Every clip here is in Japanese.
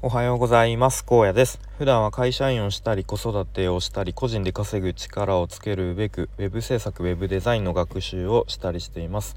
おはようございます。高野です。普段は会社員をしたり子育てをしたり個人で稼ぐ力をつけるべく web 制作 web デザインの学習をしたりしています。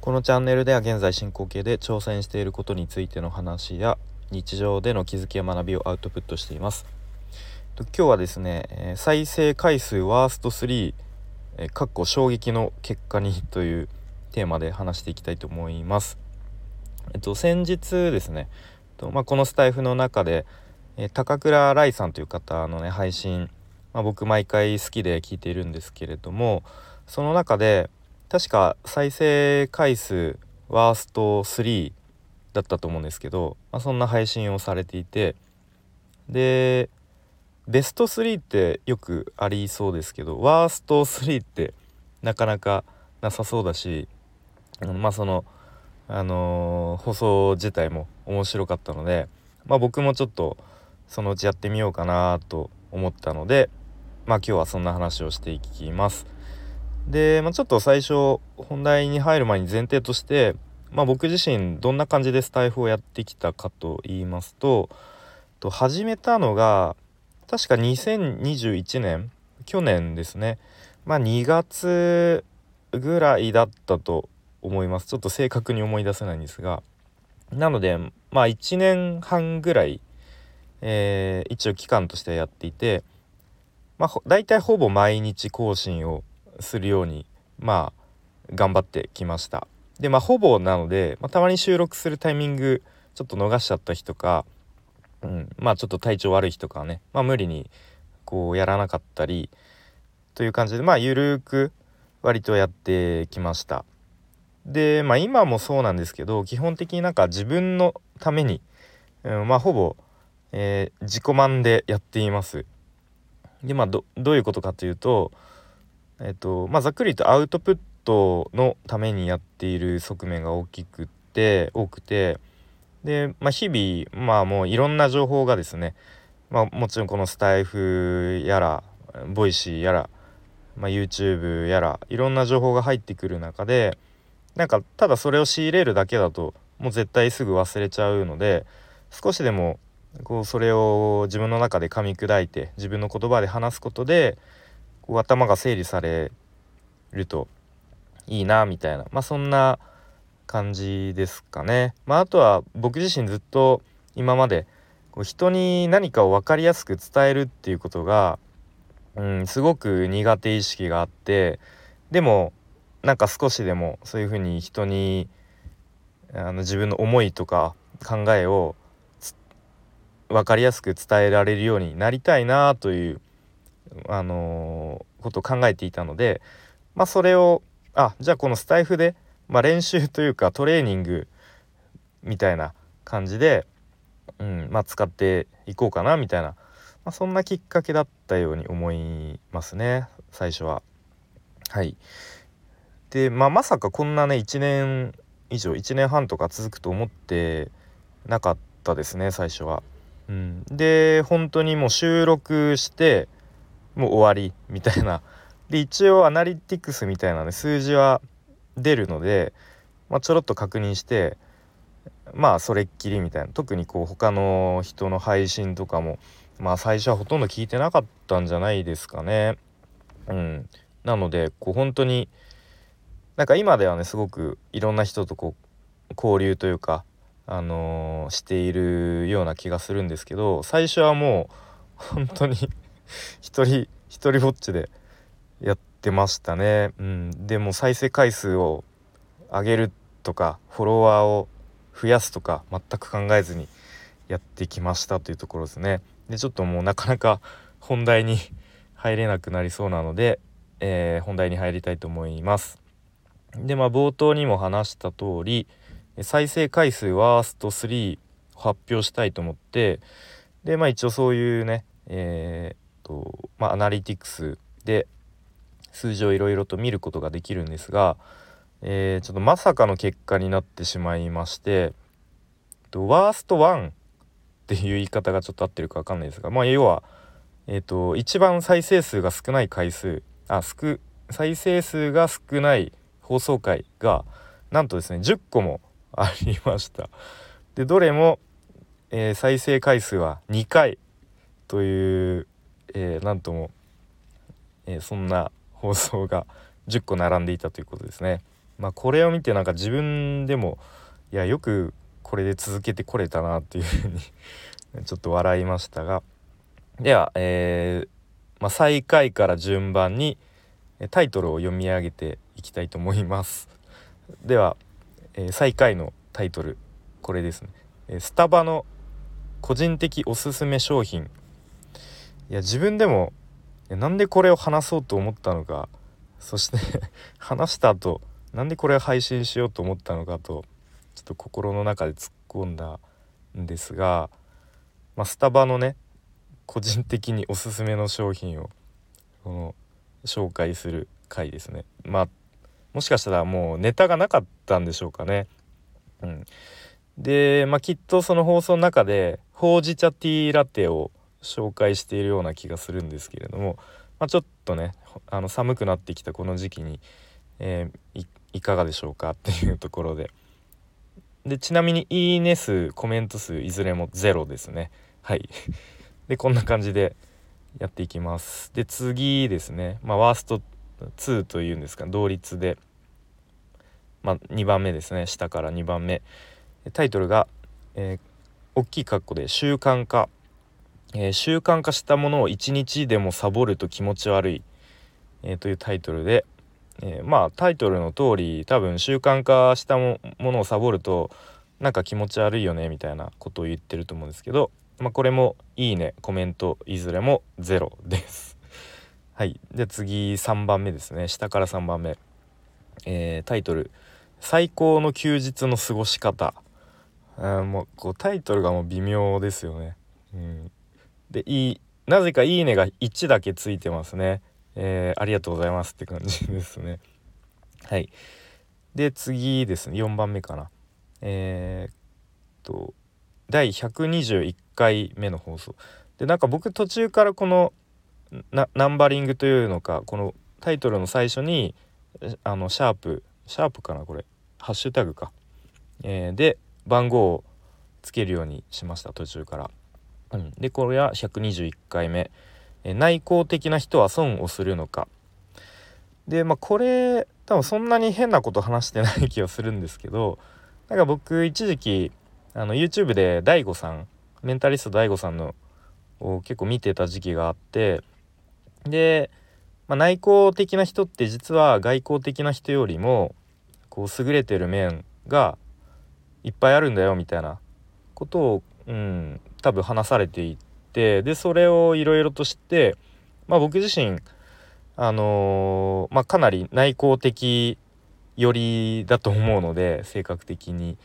このチャンネルでは現在進行形で挑戦していることについての話や日常での気づきや学びをアウトプットしています。今日はですね再生回数ワースト3かっこ衝撃の結果にというテーマで話していきたいと思います。えっと先日ですねと、まあ、このスタイフの中で、え、高倉来さんという方のね配信、まあ、僕毎回好きで聞いているんですけれどもその中で確か再生回数ワースト3だったと思うんですけど、まあ、そんな配信をされていてでベスト3ってよくありそうですけどワースト3ってなかなかなさそうだしまあそのあのー、放送自体も面白かったので、まあ、僕もちょっとそのうちやってみようかなと思ったので、まあ、今日はそんな話をしていきます。で、まあ、ちょっと最初本題に入る前に前提として、まあ、僕自身どんな感じでスタイフをやってきたかと言いますとと始めたのが確か2021年去年ですねまあ2月ぐらいだったと思います。ちょっと正確に思い出せないんですが。なのでまあ1年半ぐらい、えー、一応期間としてやっていてまあ大体ほぼ毎日更新をするようにまあ頑張ってきました。でまあほぼなので、まあ、たまに収録するタイミングちょっと逃しちゃった日とか、うん、まあちょっと体調悪い日とかね、まあ、無理にこうやらなかったりという感じでまあゆるく割とやってきました。でまあ今もそうなんですけど基本的になんか自分のために、うん、まあほぼ、えー、自己満でやっています。でまあどういうことかというとえっ、とまあざっくりとアウトプットのためにやっている側面が大きくて多くてで、まあ、日々まあもういろんな情報がですね、まあ、もちろんこのスタエフやらボイシーやら、まあ、YouTube やらいろんな情報が入ってくる中でなんかただそれを仕入れるだけだともう絶対すぐ忘れちゃうので少しでもこうそれを自分の中で噛み砕いて自分の言葉で話すことでこう頭が整理されるといいなみたいなまあそんな感じですかね。まあ、あとは僕自身ずっと今までこう人に何かを分かりやすく伝えるっていうことが、うん、すごく苦手意識があってでもなんか少しでもそういうふうに人にあの自分の思いとか考えを分かりやすく伝えられるようになりたいなという、あのー、ことを考えていたので、まあ、それをあじゃあこのスタイフで、まあ、練習というかトレーニングみたいな感じで、うんまあ、使っていこうかなみたいな、まあ、そんなきっかけだったように思いますね最初は。はいで、まあ、まさかこんなね1年以上1年半とか続くと思ってなかったですね最初は。うん、で本当にもう収録してもう終わりみたいなで一応アナリティクスみたいなね数字は出るので、まあ、ちょろっと確認してまあそれっきりみたいな特にこう他の人の配信とかもまあ最初はほとんど聞いてなかったんじゃないですかね。うん、なのでこう本当になんか今ではねすごくいろんな人とこう交流というか、あのー、しているような気がするんですけど最初はもう本当に 一人一人ぼっちでやってましたね。うん、でも再生回数を上げるとかフォロワーを増やすとか全く考えずにやってきましたというところですね。でちょっともうなかなか 本題に入れなくなりそうなので、えー、本題に入りたいと思います。でまあ冒頭にも話した通り再生回数ワースト3発表したいと思ってでまあ一応そういうねえー、とまあアナリティクスで数字をいろいろと見ることができるんですが、えー、ちょっとまさかの結果になってしまいましてワースト1っていう言い方がちょっと合ってるか分かんないですがまあ要はえっ、と一番再生数が少ない回数あ少再生数が少ない放送回がなんとですね10個もありました。でどれも、えー、再生回数は2回という、えー、なんとも、えー、そんな放送が10個並んでいたということですね。まあ、これを見てなんか自分でもいやよくこれで続けてこれたなっていうふうに ちょっと笑いましたがでは、えーまあ、最下位から順番にタイトルを読み上げていきたいと思います。では、えー、最下位のタイトルこれですね。えスタバの個人的おすすめ商品いや自分でもなんでこれを話そうと思ったのかそして 話した後なんでこれを配信しようと思ったのかとちょっと心の中で突っ込んだんですが、まあ、スタバのね個人的におすすめの商品をこの紹介する回ですね。まあもしかしたらもうネタがなかったんでしょうかね。うん、で、まあ、きっとその放送の中でほうじ茶ティーラテを紹介しているような気がするんですけれども、まあ、ちょっとねあの寒くなってきたこの時期に、えー、いかがでしょうかっていうところで。でちなみにいいね数コメント数いずれもゼロですね。はい。でこんな感じでやっていきます。で次ですね。まあワースト2というんですか。同率で。まあ2番目ですね。下から2番目。タイトルが、えー、大きい括弧で習慣化、えー、習慣化したものを1日でもサボると気持ち悪い、えー、というタイトルで、えまあタイトルの通り多分習慣化したものをサボるとなんか気持ち悪いよねみたいなことを言ってると思うんですけど、まあ、これもいいねコメントいずれもゼロです。はいで次3番目ですね下から3番目、えー、タイトル「最高の休日の過ごし方」あもうこうタイトルがもう微妙ですよね。うん、でいいなぜか「いいね」が1だけついてますね。えー、ありがとうございますって感じですね。はい。で次ですね4番目かな。えー、っと第121回目の放送。でなんか僕途中からこのナンバリングというのかこのタイトルの最初にあのシャープシャープかなこれ。ハッシュタグか、えー、で番号をつけるようにしました途中から。うん、でこれは121回目、え内向的な人は損をするのか。でまあこれ多分そんなに変なこと話してない気がするんですけどなんか僕一時期あの YouTube で DAIGO さんメンタリスト DAIGO さんのを結構見てた時期があってで、まあ、内向的な人って実は外向的な人よりもこう優れてる面がいっぱいあるんだよみたいなことを、うん、多分話されていてでそれをいろいろと知って、まあ、僕自身あのー、まあ、かなり内向的寄りだと思うので性格的に、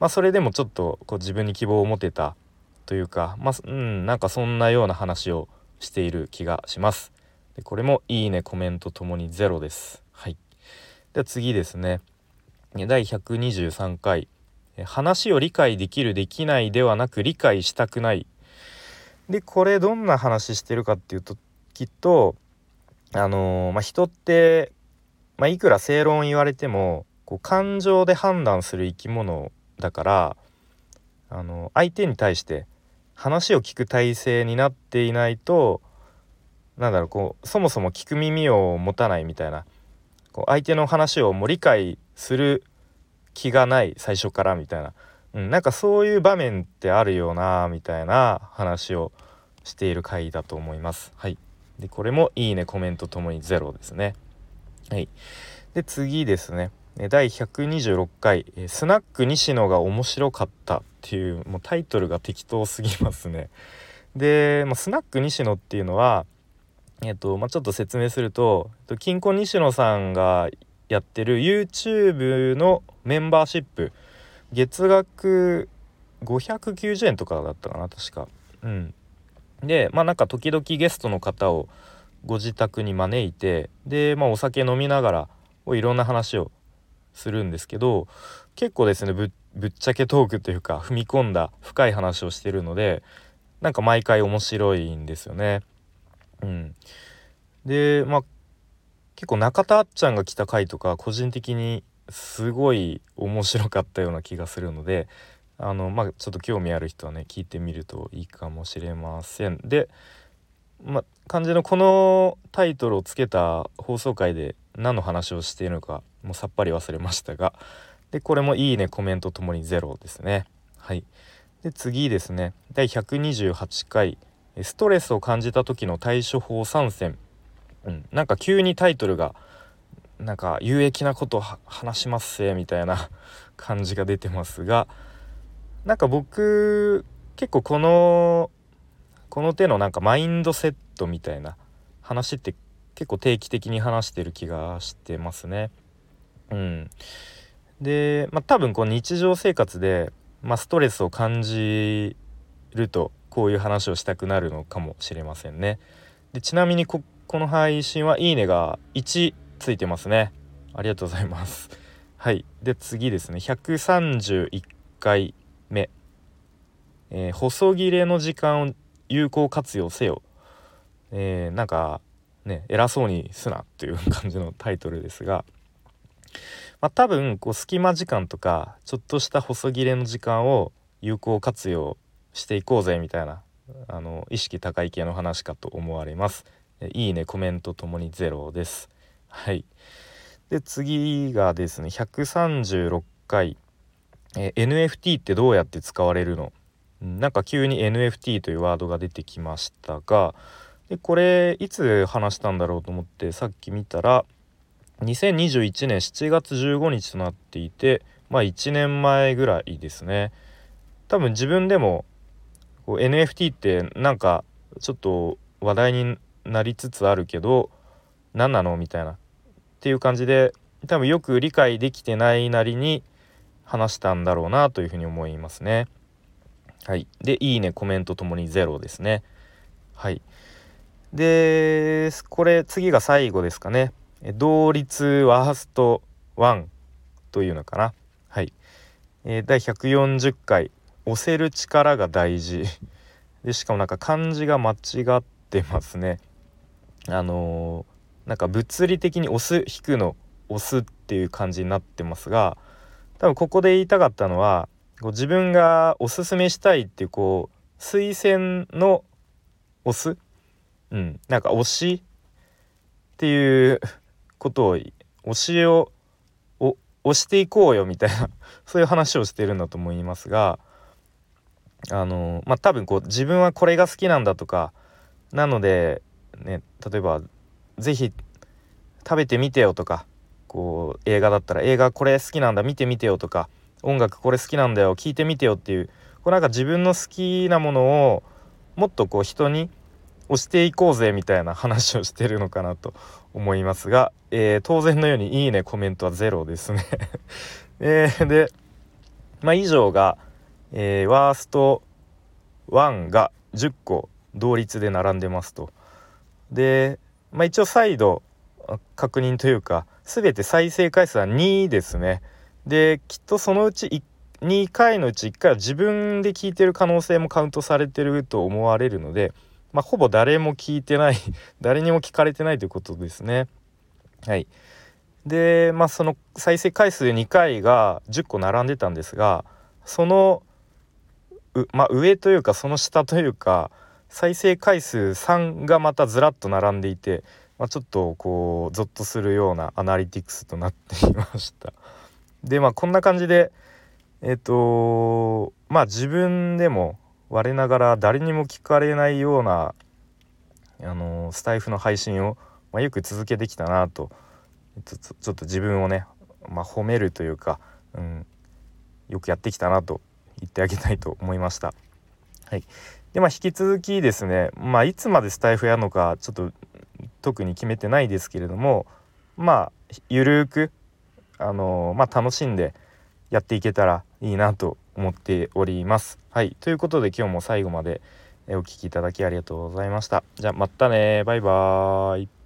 まあ、それでもちょっとこう自分に希望を持てたというか、まあ、うん、なんかそんなような話をしている気がします。でこれもいいねコメントともにゼロです。はい。では次ですね。第123回話を理解できるできないではなく理解したくないでこれどんな話してるかっていうときっとあのー、まあ、人って、まあ、いくら正論言われてもこう感情で判断する生き物だからあの相手に対して話を聞く体制になっていないとなんだろうこうそもそも聞く耳を持たないみたいなこう相手の話をもう理解する気がない最初からみたいな、うん、なんかそういう場面ってあるよなみたいな話をしている回だと思います。はい、でこれもいいねコメントともにゼロですね。はい、で次ですね第126回「スナック西野が面白かった」っていうもうタイトルが適当すぎますね。で、まあ、スナック西野っていうのはえっとまあ、ちょっと説明すると金婚西野さんがやってる YouTube のメンバーシップ月額590円とかだったかな確か。うん、でまあなんか時々ゲストの方をご自宅に招いてで、まあ、お酒飲みながらいろんな話をするんですけど結構ですねぶっちゃけトークというか踏み込んだ深い話をしてるのでなんか毎回面白いんですよね。うん、でまあ結構中田あっちゃんが来た回とか個人的にすごい面白かったような気がするのであのまあちょっと興味ある人はね聞いてみるといいかもしれませんでまあ漢字のこのタイトルをつけた放送回で何の話をしているのかもうさっぱり忘れましたがでこれもいいねコメントともにゼロですね。はい。で次ですね。第128回ストレスを感じた時の対処法3選、うん、なんか急にタイトルがなんか有益なことを話しますせみたいな 感じが出てますがなんか僕結構このこの手のなんかマインドセットみたいな話って結構定期的に話してる気がしてますね。うん、で、まあ、多分こう日常生活で、まあ、ストレスを感じるとこういう話をしたくなるのかもしれませんね。でちなみにここの配信はいいねが1ついてますね。ありがとうございます。はい。で次ですね131回目、えー、細切れの時間を有効活用せよ、えー、なんかね偉そうにすなという感じのタイトルですが、まあ、多分こう隙間時間とかちょっとした細切れの時間を有効活用していこうぜみたいなあの意識高い系の話かと思われます。いいねコメントともにゼロです。はい。で次がですね136回え、NFT ってどうやって使われるの？なんか急に NFT というワードが出てきましたがでこれいつ話したんだろうと思ってさっき見たら2021年7月15日となっていてまあ1年前ぐらいですね多分自分でもこう NFT ってなんかちょっと話題になりつつあるけど何なのみたいなっていう感じで多分よく理解できてないなりに話したんだろうなというふうに思いますね。はい。で、いいね、コメントともにゼロですね。はい。で、これ次が最後ですかね。同率ワースト1というのかな。はい。えー、第140回押せる力が大事。で、しかもなんか漢字が間違ってますね。あのー、なんか物理的に押す引くの押すっていう感じになってますが、多分ここで言いたかったのはこう自分がおすすめしたいっていうこう推薦の押す、うん、なんか推しっていうことを推しを押していこうよみたいな そういう話をしてるんだと思いますがあのまあ多分こう自分はこれが好きなんだとかなのでね例えば是非食べてみてよとかこう映画だったら映画これ好きなんだ見てみてよとか音楽これ好きなんだよ聞いてみてよっていうこうなんか自分の好きなものをもっとこう人に押していこうぜみたいな話をしてるのかなと思いますが、えー、当然のようにいいねコメントはゼロですね えー、で、まあ、以上が、えー、ワースト1が10個同率で並んでますと。で、まあ、一応再度確認というか全て再生回数は2ですね。できっとそのうち2回のうち1回は自分で聞いてる可能性もカウントされてると思われるので、まあ、ほぼ誰も聞いてない 誰にも聞かれてないということですね。はい、でまあその再生回数2回が10個並んでたんですがそのまあ、上というかその下というか再生回数3がまたずらっと並んでいてまあ、ちょっとこうゾッとするようなアナリティクスとなっていました。でまあこんな感じでえっ、ー、とまあ自分でも我ながら誰にも聞かれないようなあのスタイフの配信を、まあ、よく続けてきたなとちょっと自分をね、まあ、褒めるというか、うん、よくやってきたなと言ってあげたいと思いました。はい、でまあ引き続きですね、まあ、いつまでスタイフやるのかちょっと特に決めてないですけれどもまあゆるくあのまあ、楽しんでやっていけたらいいなと思っております。はいということで今日も最後までお聴きいただきありがとうございました。じゃあまたねバイバーイ。